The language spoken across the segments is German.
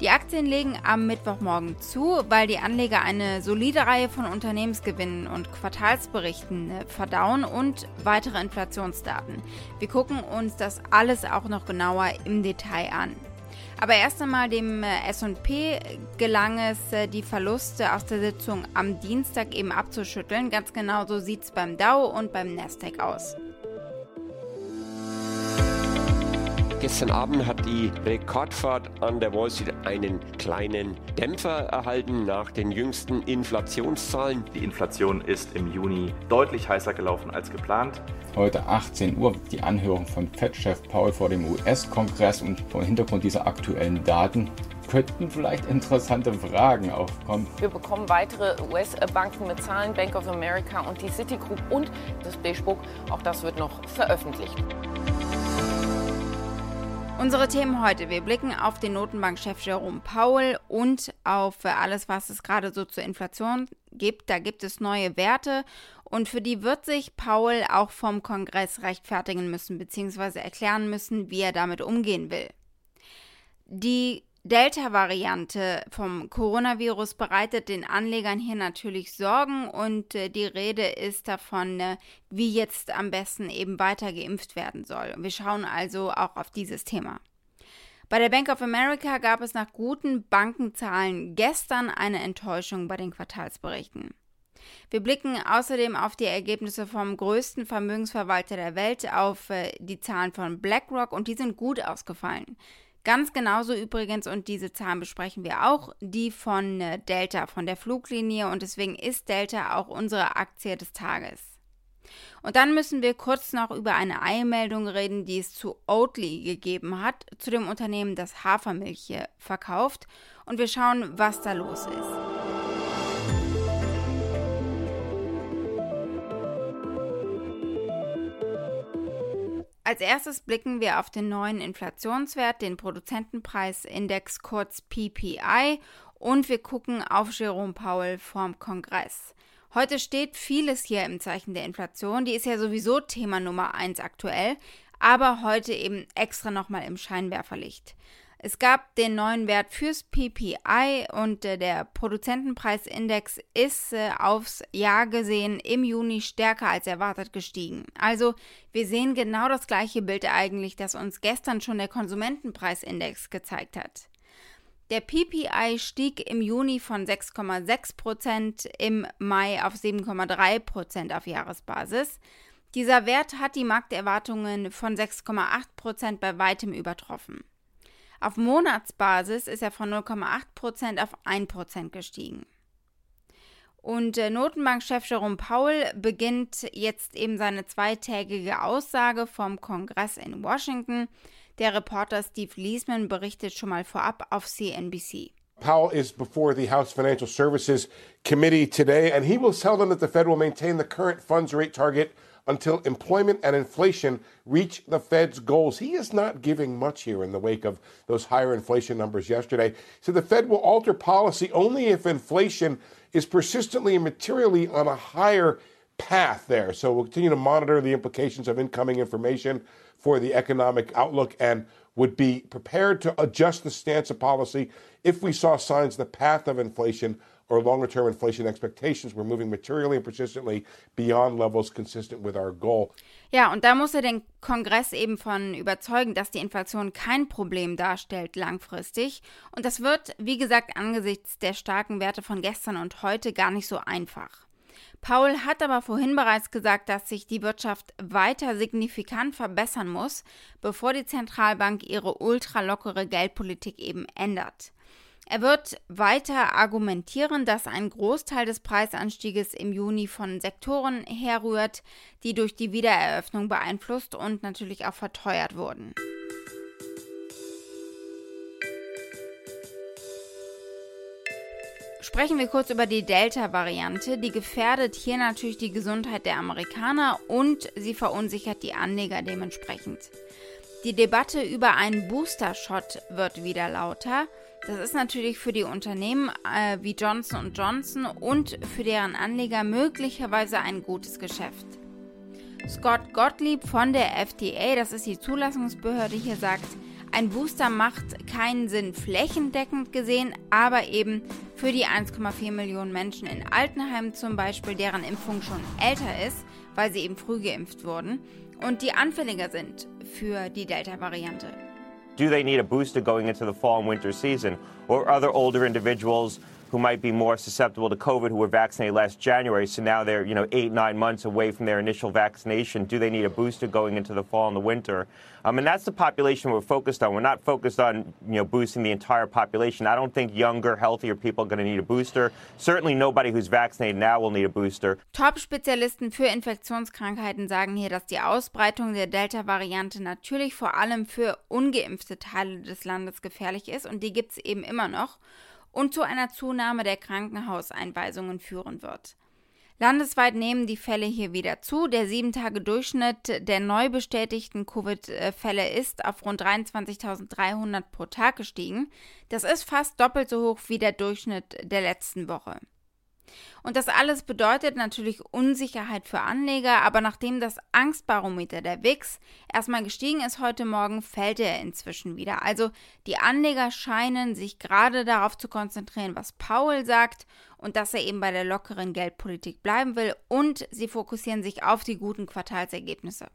Die Aktien legen am Mittwochmorgen zu, weil die Anleger eine solide Reihe von Unternehmensgewinnen und Quartalsberichten äh, verdauen und weitere Inflationsdaten. Wir gucken uns das alles auch noch genauer im Detail an. Aber erst einmal dem äh, SP gelang es, äh, die Verluste aus der Sitzung am Dienstag eben abzuschütteln. Ganz genau so sieht es beim Dow und beim Nasdaq aus. Gestern Abend hat die Rekordfahrt an der Wall Street einen kleinen Dämpfer erhalten nach den jüngsten Inflationszahlen. Die Inflation ist im Juni deutlich heißer gelaufen als geplant. Heute 18 Uhr die Anhörung von Fed-Chef Paul vor dem US-Kongress und vor Hintergrund dieser aktuellen Daten könnten vielleicht interessante Fragen aufkommen. Wir bekommen weitere US-Banken mit Zahlen, Bank of America und die Citigroup und das Beige Auch das wird noch veröffentlicht. Unsere Themen heute. Wir blicken auf den Notenbankchef Jerome Powell und auf alles, was es gerade so zur Inflation gibt. Da gibt es neue Werte und für die wird sich Powell auch vom Kongress rechtfertigen müssen bzw. erklären müssen, wie er damit umgehen will. Die Delta-Variante vom Coronavirus bereitet den Anlegern hier natürlich Sorgen und äh, die Rede ist davon, äh, wie jetzt am besten eben weiter geimpft werden soll. Wir schauen also auch auf dieses Thema. Bei der Bank of America gab es nach guten Bankenzahlen gestern eine Enttäuschung bei den Quartalsberichten. Wir blicken außerdem auf die Ergebnisse vom größten Vermögensverwalter der Welt, auf äh, die Zahlen von BlackRock und die sind gut ausgefallen. Ganz genauso übrigens, und diese Zahlen besprechen wir auch, die von äh, Delta, von der Fluglinie. Und deswegen ist Delta auch unsere Aktie des Tages. Und dann müssen wir kurz noch über eine Eilmeldung reden, die es zu Oatly gegeben hat, zu dem Unternehmen, das Hafermilch verkauft. Und wir schauen, was da los ist. Als erstes blicken wir auf den neuen Inflationswert, den Produzentenpreisindex kurz PPI und wir gucken auf Jerome Powell vom Kongress. Heute steht vieles hier im Zeichen der Inflation, die ist ja sowieso Thema Nummer 1 aktuell, aber heute eben extra nochmal im Scheinwerferlicht. Es gab den neuen Wert fürs PPI und äh, der Produzentenpreisindex ist äh, aufs Jahr gesehen im Juni stärker als erwartet gestiegen. Also wir sehen genau das gleiche Bild eigentlich, das uns gestern schon der Konsumentenpreisindex gezeigt hat. Der PPI stieg im Juni von 6,6 Prozent im Mai auf 7,3 Prozent auf Jahresbasis. Dieser Wert hat die Markterwartungen von 6,8 Prozent bei weitem übertroffen. Auf Monatsbasis ist er von 0,8% auf 1% gestiegen. Und äh, Notenbankchef Jerome Powell beginnt jetzt eben seine zweitägige Aussage vom Kongress in Washington. Der Reporter Steve Leisman berichtet schon mal vorab auf CNBC. Powell is before the House Financial Services Committee today, and he will tell them that the Fed will maintain the current funds rate target until employment and inflation reach the Fed's goals. He is not giving much here in the wake of those higher inflation numbers yesterday. So the Fed will alter policy only if inflation is persistently and materially on a higher path there. So we'll continue to monitor the implications of incoming information for the economic outlook and would be prepared to adjust the stance of policy if we saw signs the path of inflation or longer term inflation expectations were moving materially and persistently beyond levels consistent with our goal. Ja, und da muss er den Kongress eben von überzeugen, dass die Inflation kein Problem darstellt langfristig. Und das wird, wie gesagt, angesichts der starken Werte von gestern und heute gar nicht so einfach. Paul hat aber vorhin bereits gesagt, dass sich die Wirtschaft weiter signifikant verbessern muss, bevor die Zentralbank ihre ultralockere Geldpolitik eben ändert. Er wird weiter argumentieren, dass ein Großteil des Preisanstieges im Juni von Sektoren herrührt, die durch die Wiedereröffnung beeinflusst und natürlich auch verteuert wurden. Sprechen wir kurz über die Delta-Variante. Die gefährdet hier natürlich die Gesundheit der Amerikaner und sie verunsichert die Anleger dementsprechend. Die Debatte über einen Booster-Shot wird wieder lauter. Das ist natürlich für die Unternehmen äh, wie Johnson Johnson und für deren Anleger möglicherweise ein gutes Geschäft. Scott Gottlieb von der FDA, das ist die Zulassungsbehörde hier, sagt, ein Booster macht keinen Sinn flächendeckend gesehen, aber eben für die 1,4 Millionen Menschen in Altenheimen zum Beispiel, deren Impfung schon älter ist, weil sie eben früh geimpft wurden und die anfälliger sind für die Delta-Variante. Do they need a booster going into the fall and winter season? Or other older individuals who might be more susceptible to COVID who were vaccinated last January. So now they're, you know, eight, nine months away from their initial vaccination. Do they need a booster going into the fall and the winter? Um, and that's the population we're focused on. We're not focused on, you know, boosting the entire population. I don't think younger, healthier people are going to need a booster. Certainly nobody who's vaccinated now will need a booster. Top-Spezialisten für Infektionskrankheiten sagen hier, dass die Ausbreitung der Delta-Variante natürlich vor allem für ungeimpfte Teile des Landes gefährlich ist und die gibt es eben immer noch. Und zu einer Zunahme der Krankenhauseinweisungen führen wird. Landesweit nehmen die Fälle hier wieder zu. Der 7-Tage-Durchschnitt der neu bestätigten Covid-Fälle ist auf rund 23.300 pro Tag gestiegen. Das ist fast doppelt so hoch wie der Durchschnitt der letzten Woche. Und das alles bedeutet natürlich Unsicherheit für Anleger, aber nachdem das Angstbarometer der WIX erstmal gestiegen ist heute Morgen, fällt er inzwischen wieder. Also die Anleger scheinen sich gerade darauf zu konzentrieren, was Paul sagt und dass er eben bei der lockeren Geldpolitik bleiben will und sie fokussieren sich auf die guten Quartalsergebnisse.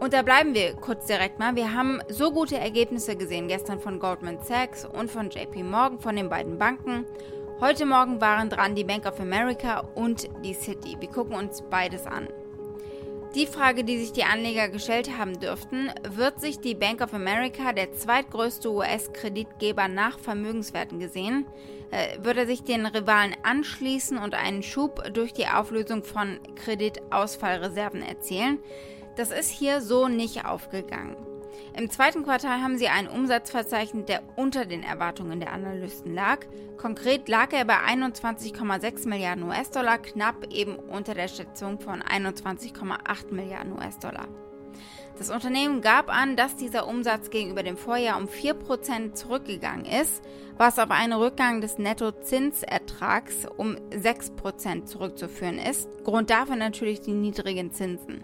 Und da bleiben wir kurz direkt mal. Wir haben so gute Ergebnisse gesehen gestern von Goldman Sachs und von JP Morgan, von den beiden Banken. Heute Morgen waren dran die Bank of America und die City. Wir gucken uns beides an. Die Frage, die sich die Anleger gestellt haben dürften, wird sich die Bank of America, der zweitgrößte US-Kreditgeber nach Vermögenswerten gesehen, äh, wird er sich den Rivalen anschließen und einen Schub durch die Auflösung von Kreditausfallreserven erzielen? Das ist hier so nicht aufgegangen. Im zweiten Quartal haben sie einen Umsatz verzeichnet, der unter den Erwartungen der Analysten lag. Konkret lag er bei 21,6 Milliarden US-Dollar, knapp eben unter der Schätzung von 21,8 Milliarden US-Dollar. Das Unternehmen gab an, dass dieser Umsatz gegenüber dem Vorjahr um 4% zurückgegangen ist, was auf einen Rückgang des Nettozinsertrags um 6% zurückzuführen ist. Grund dafür natürlich die niedrigen Zinsen.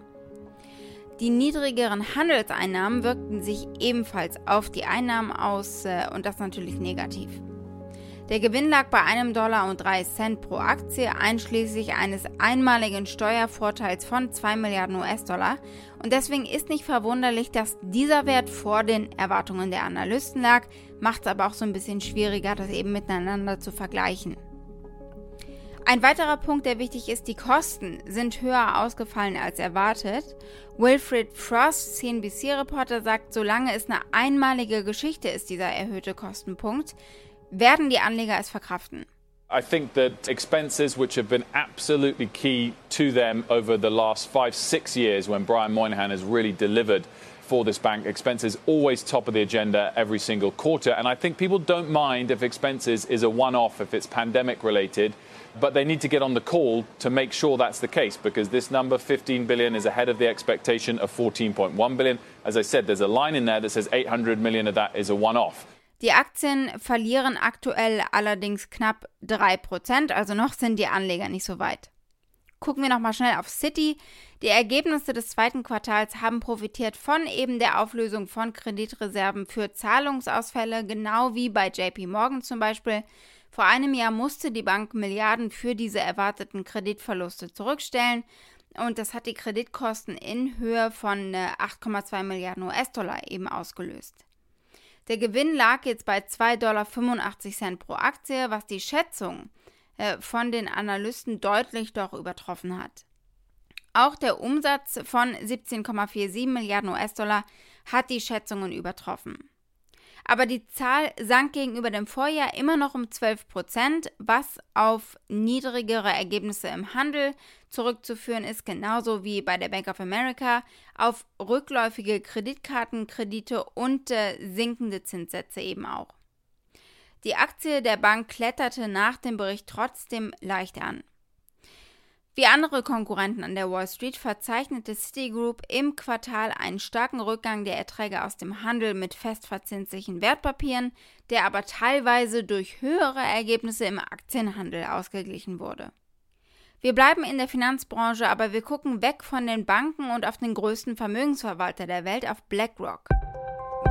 Die niedrigeren Handelseinnahmen wirkten sich ebenfalls auf die Einnahmen aus äh, und das natürlich negativ. Der Gewinn lag bei einem Dollar und drei Cent pro Aktie, einschließlich eines einmaligen Steuervorteils von 2 Milliarden US-Dollar. Und deswegen ist nicht verwunderlich, dass dieser Wert vor den Erwartungen der Analysten lag, macht es aber auch so ein bisschen schwieriger, das eben miteinander zu vergleichen. Ein weiterer Punkt, der wichtig ist, die Kosten sind höher ausgefallen als erwartet. Wilfred Frost, CNBC-Reporter, sagt, solange es eine einmalige Geschichte ist, dieser erhöhte Kostenpunkt, werden die Anleger es verkraften. I think that expenses, which have been absolutely key to them over the last five, six years when Brian Moynihan has really delivered for this bank, expenses always top of the agenda every single quarter. And I think people don't mind if expenses is a one off, if it's pandemic related. But they need to get on the call to make sure that's the case because this number, 15 billion, is ahead of the expectation of 14.1 billion. As I said, there's a line in there that says 800 million of that is a one off. Die Aktien verlieren aktuell allerdings knapp 3%, also noch sind die Anleger nicht so weit. Gucken wir nochmal schnell auf City. Die Ergebnisse des zweiten Quartals haben profitiert von eben der Auflösung von Kreditreserven für Zahlungsausfälle, genau wie bei JP Morgan zum Beispiel. Vor einem Jahr musste die Bank Milliarden für diese erwarteten Kreditverluste zurückstellen und das hat die Kreditkosten in Höhe von 8,2 äh, Milliarden US-Dollar eben ausgelöst. Der Gewinn lag jetzt bei 2,85 Dollar pro Aktie, was die Schätzung äh, von den Analysten deutlich doch übertroffen hat. Auch der Umsatz von 17,47 Milliarden US-Dollar hat die Schätzungen übertroffen aber die Zahl sank gegenüber dem Vorjahr immer noch um 12 Prozent, was auf niedrigere Ergebnisse im Handel zurückzuführen ist, genauso wie bei der Bank of America, auf rückläufige Kreditkartenkredite und äh, sinkende Zinssätze eben auch. Die Aktie der Bank kletterte nach dem Bericht trotzdem leicht an. Wie andere Konkurrenten an der Wall Street verzeichnete Citigroup im Quartal einen starken Rückgang der Erträge aus dem Handel mit festverzinslichen Wertpapieren, der aber teilweise durch höhere Ergebnisse im Aktienhandel ausgeglichen wurde. Wir bleiben in der Finanzbranche, aber wir gucken weg von den Banken und auf den größten Vermögensverwalter der Welt, auf BlackRock.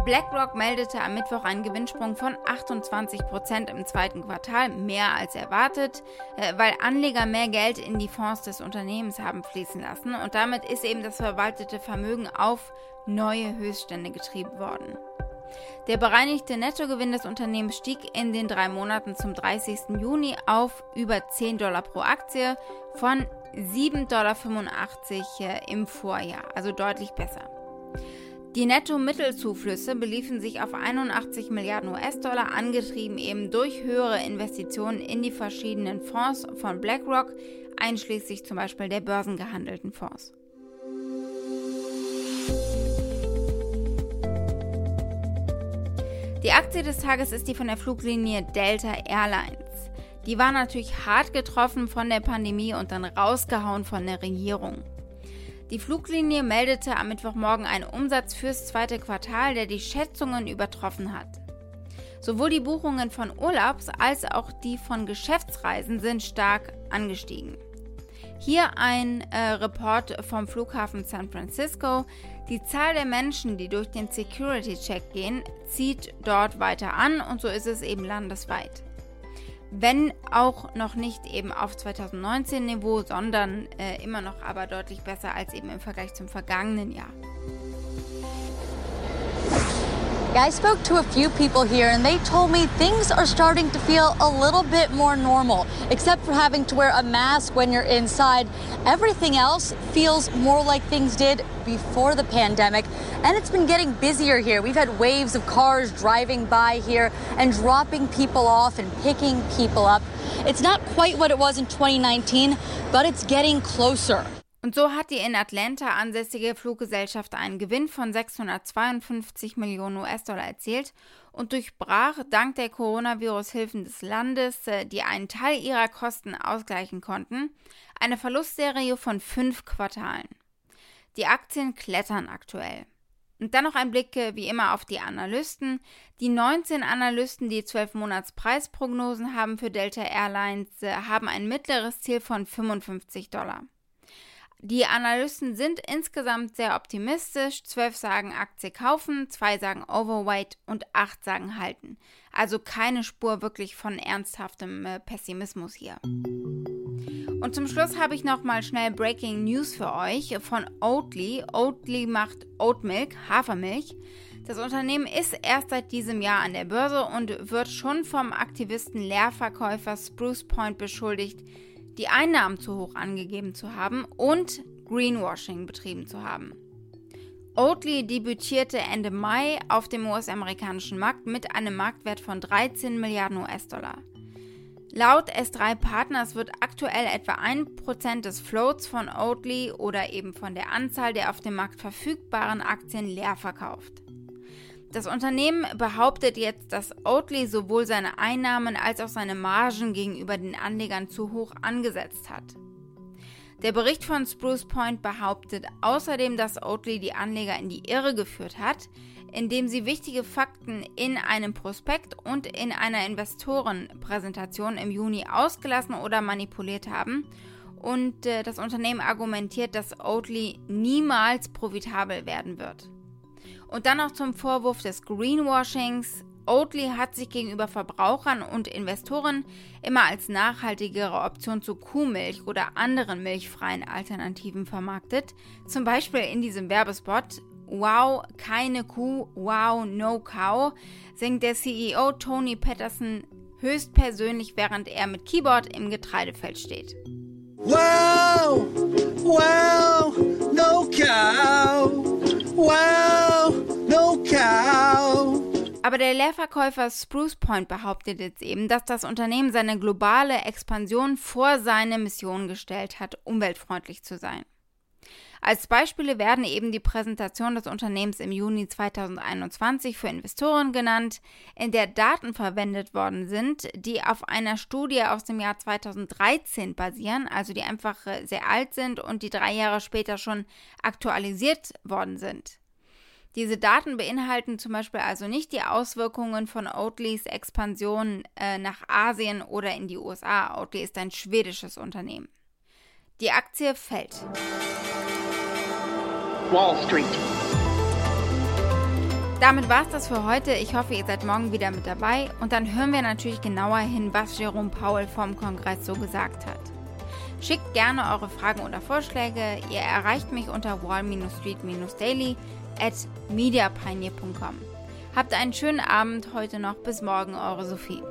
BlackRock meldete am Mittwoch einen Gewinnsprung von 28 Prozent im zweiten Quartal, mehr als erwartet, äh, weil Anleger mehr Geld in die Fonds des Unternehmens haben fließen lassen und damit ist eben das verwaltete Vermögen auf neue Höchststände getrieben worden. Der bereinigte Nettogewinn des Unternehmens stieg in den drei Monaten zum 30. Juni auf über 10 Dollar pro Aktie von 7,85 Dollar äh, im Vorjahr, also deutlich besser. Die Netto-Mittelzuflüsse beliefen sich auf 81 Milliarden US-Dollar, angetrieben eben durch höhere Investitionen in die verschiedenen Fonds von BlackRock, einschließlich zum Beispiel der börsengehandelten Fonds. Die Aktie des Tages ist die von der Fluglinie Delta Airlines. Die war natürlich hart getroffen von der Pandemie und dann rausgehauen von der Regierung. Die Fluglinie meldete am Mittwochmorgen einen Umsatz fürs zweite Quartal, der die Schätzungen übertroffen hat. Sowohl die Buchungen von Urlaubs- als auch die von Geschäftsreisen sind stark angestiegen. Hier ein äh, Report vom Flughafen San Francisco. Die Zahl der Menschen, die durch den Security-Check gehen, zieht dort weiter an und so ist es eben landesweit wenn auch noch nicht eben auf 2019 Niveau, sondern äh, immer noch aber deutlich besser als eben im Vergleich zum vergangenen Jahr. Yeah, I spoke to a few people here and they told me things are starting to feel a little bit more normal, except for having to wear a mask when you're inside. Everything else feels more like things did before the pandemic, and it's been getting busier here. We've had waves of cars driving by here and dropping people off and picking people up. It's not quite what it was in 2019, but it's getting closer. Und so hat die in Atlanta ansässige Fluggesellschaft einen Gewinn von 652 Millionen US-Dollar erzielt und durchbrach dank der Coronavirus-Hilfen des Landes, äh, die einen Teil ihrer Kosten ausgleichen konnten, eine Verlustserie von fünf Quartalen. Die Aktien klettern aktuell. Und dann noch ein Blick äh, wie immer auf die Analysten. Die 19 Analysten, die 12 Monats Preisprognosen haben für Delta Airlines, äh, haben ein mittleres Ziel von 55 Dollar. Die Analysten sind insgesamt sehr optimistisch. Zwölf sagen Aktie kaufen, zwei sagen Overweight und acht sagen halten. Also keine Spur wirklich von ernsthaftem äh, Pessimismus hier. Und zum Schluss habe ich nochmal schnell Breaking News für euch von Oatly. Oatly macht Oatmilk, Hafermilch. Das Unternehmen ist erst seit diesem Jahr an der Börse und wird schon vom Aktivisten Leerverkäufer Spruce Point beschuldigt, die Einnahmen zu hoch angegeben zu haben und Greenwashing betrieben zu haben. Oatly debütierte Ende Mai auf dem US-amerikanischen Markt mit einem Marktwert von 13 Milliarden US-Dollar. Laut S3 Partners wird aktuell etwa 1% des Floats von Oatly oder eben von der Anzahl der auf dem Markt verfügbaren Aktien leer verkauft. Das Unternehmen behauptet jetzt, dass Oatly sowohl seine Einnahmen als auch seine Margen gegenüber den Anlegern zu hoch angesetzt hat. Der Bericht von Spruce Point behauptet außerdem, dass Oatly die Anleger in die Irre geführt hat, indem sie wichtige Fakten in einem Prospekt und in einer Investorenpräsentation im Juni ausgelassen oder manipuliert haben. Und äh, das Unternehmen argumentiert, dass Oatly niemals profitabel werden wird. Und dann noch zum Vorwurf des Greenwashings. Oatly hat sich gegenüber Verbrauchern und Investoren immer als nachhaltigere Option zu Kuhmilch oder anderen milchfreien Alternativen vermarktet. Zum Beispiel in diesem Werbespot Wow, keine Kuh, wow, no cow, singt der CEO Tony Patterson höchstpersönlich, während er mit Keyboard im Getreidefeld steht. Wow, wow, no cow. Wow. Aber der Leerverkäufer Spruce Point behauptet jetzt eben, dass das Unternehmen seine globale Expansion vor seine Mission gestellt hat, umweltfreundlich zu sein. Als Beispiele werden eben die Präsentation des Unternehmens im Juni 2021 für Investoren genannt, in der Daten verwendet worden sind, die auf einer Studie aus dem Jahr 2013 basieren, also die einfach sehr alt sind und die drei Jahre später schon aktualisiert worden sind. Diese Daten beinhalten zum Beispiel also nicht die Auswirkungen von Oatlys Expansion äh, nach Asien oder in die USA. Oatly ist ein schwedisches Unternehmen. Die Aktie fällt. Wall Street. Damit war es das für heute. Ich hoffe, ihr seid morgen wieder mit dabei und dann hören wir natürlich genauer hin, was Jerome Powell vom Kongress so gesagt hat. Schickt gerne eure Fragen oder Vorschläge. Ihr erreicht mich unter wall-street-daily at mediapioneer.com. Habt einen schönen Abend heute noch. Bis morgen, eure Sophie.